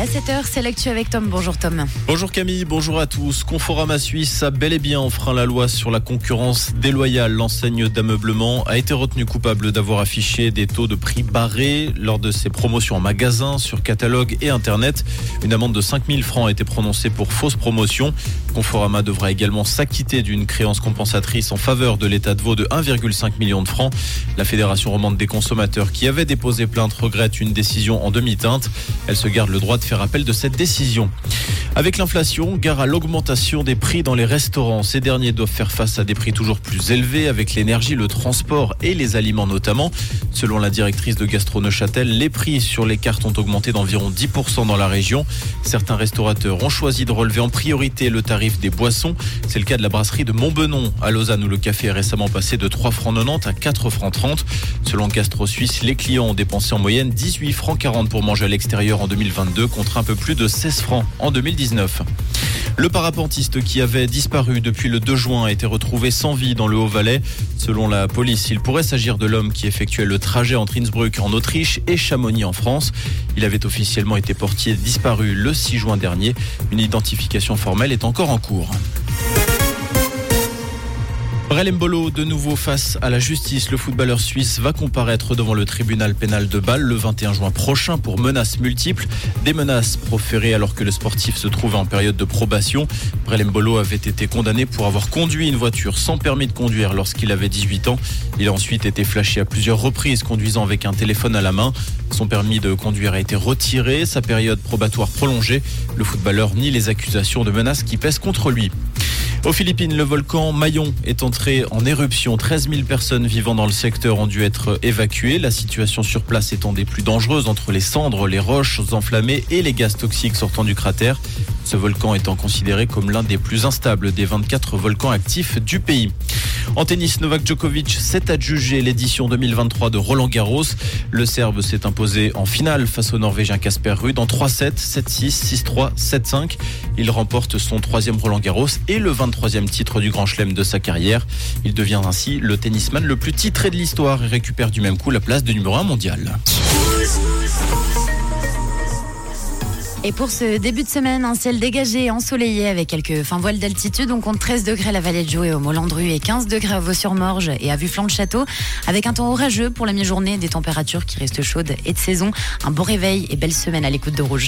À 7h, c'est l'actu avec Tom. Bonjour Tom. Bonjour Camille, bonjour à tous. Conforama Suisse a bel et bien enfreint la loi sur la concurrence déloyale. L'enseigne d'ameublement a été retenue coupable d'avoir affiché des taux de prix barrés lors de ses promotions en magasin, sur catalogue et Internet. Une amende de 5000 francs a été prononcée pour fausse promotion. Conforama devra également s'acquitter d'une créance compensatrice en faveur de l'État de Vaud de 1,5 million de francs. La Fédération romande des consommateurs qui avait déposé plainte regrette une décision en demi-teinte. Elle se garde le droit de faire appel de cette décision. Avec l'inflation, gare à l'augmentation des prix dans les restaurants. Ces derniers doivent faire face à des prix toujours plus élevés avec l'énergie, le transport et les aliments notamment. Selon la directrice de Gastro Neuchâtel, les prix sur les cartes ont augmenté d'environ 10% dans la région. Certains restaurateurs ont choisi de relever en priorité le tarif des boissons. C'est le cas de la brasserie de Montbenon à Lausanne où le café est récemment passé de 3 francs 90 à 4 francs 30. Selon Gastro Suisse, les clients ont dépensé en moyenne 18 francs 40 pour manger à l'extérieur en 2022 contre un peu plus de 16 francs en 2019. Le parapentiste qui avait disparu depuis le 2 juin a été retrouvé sans vie dans le Haut-Valais. Selon la police, il pourrait s'agir de l'homme qui effectuait le trajet entre Innsbruck en Autriche et Chamonix en France. Il avait officiellement été portier disparu le 6 juin dernier. Une identification formelle est encore en cours. Brel Mbolo, de nouveau face à la justice, le footballeur suisse va comparaître devant le tribunal pénal de Bâle le 21 juin prochain pour menaces multiples. Des menaces proférées alors que le sportif se trouvait en période de probation. Brel Mbolo avait été condamné pour avoir conduit une voiture sans permis de conduire lorsqu'il avait 18 ans. Il a ensuite été flashé à plusieurs reprises conduisant avec un téléphone à la main. Son permis de conduire a été retiré, sa période probatoire prolongée. Le footballeur nie les accusations de menaces qui pèsent contre lui. Aux Philippines, le volcan Mayon est entré en éruption. 13 000 personnes vivant dans le secteur ont dû être évacuées. La situation sur place étant des plus dangereuses entre les cendres, les roches enflammées et les gaz toxiques sortant du cratère. Ce volcan étant considéré comme l'un des plus instables des 24 volcans actifs du pays. En tennis, Novak Djokovic s'est adjugé l'édition 2023 de Roland Garros. Le Serbe s'est imposé en finale face au Norvégien Casper Ruud en 3-7, 7-6, 6-3, 7-5. Il remporte son troisième Roland Garros et le 23e titre du Grand Chelem de sa carrière. Il devient ainsi le tennisman le plus titré de l'histoire et récupère du même coup la place de numéro 1 mondial. Et pour ce début de semaine, un ciel dégagé et ensoleillé avec quelques fins voiles d'altitude. On compte 13 degrés la vallée de Joux et au Molandru et 15 degrés à Vaux-sur-Morge et à Vue-Flanc de Château. Avec un temps orageux pour la mi-journée, des températures qui restent chaudes et de saison. Un beau réveil et belle semaine à l'écoute de Rouge.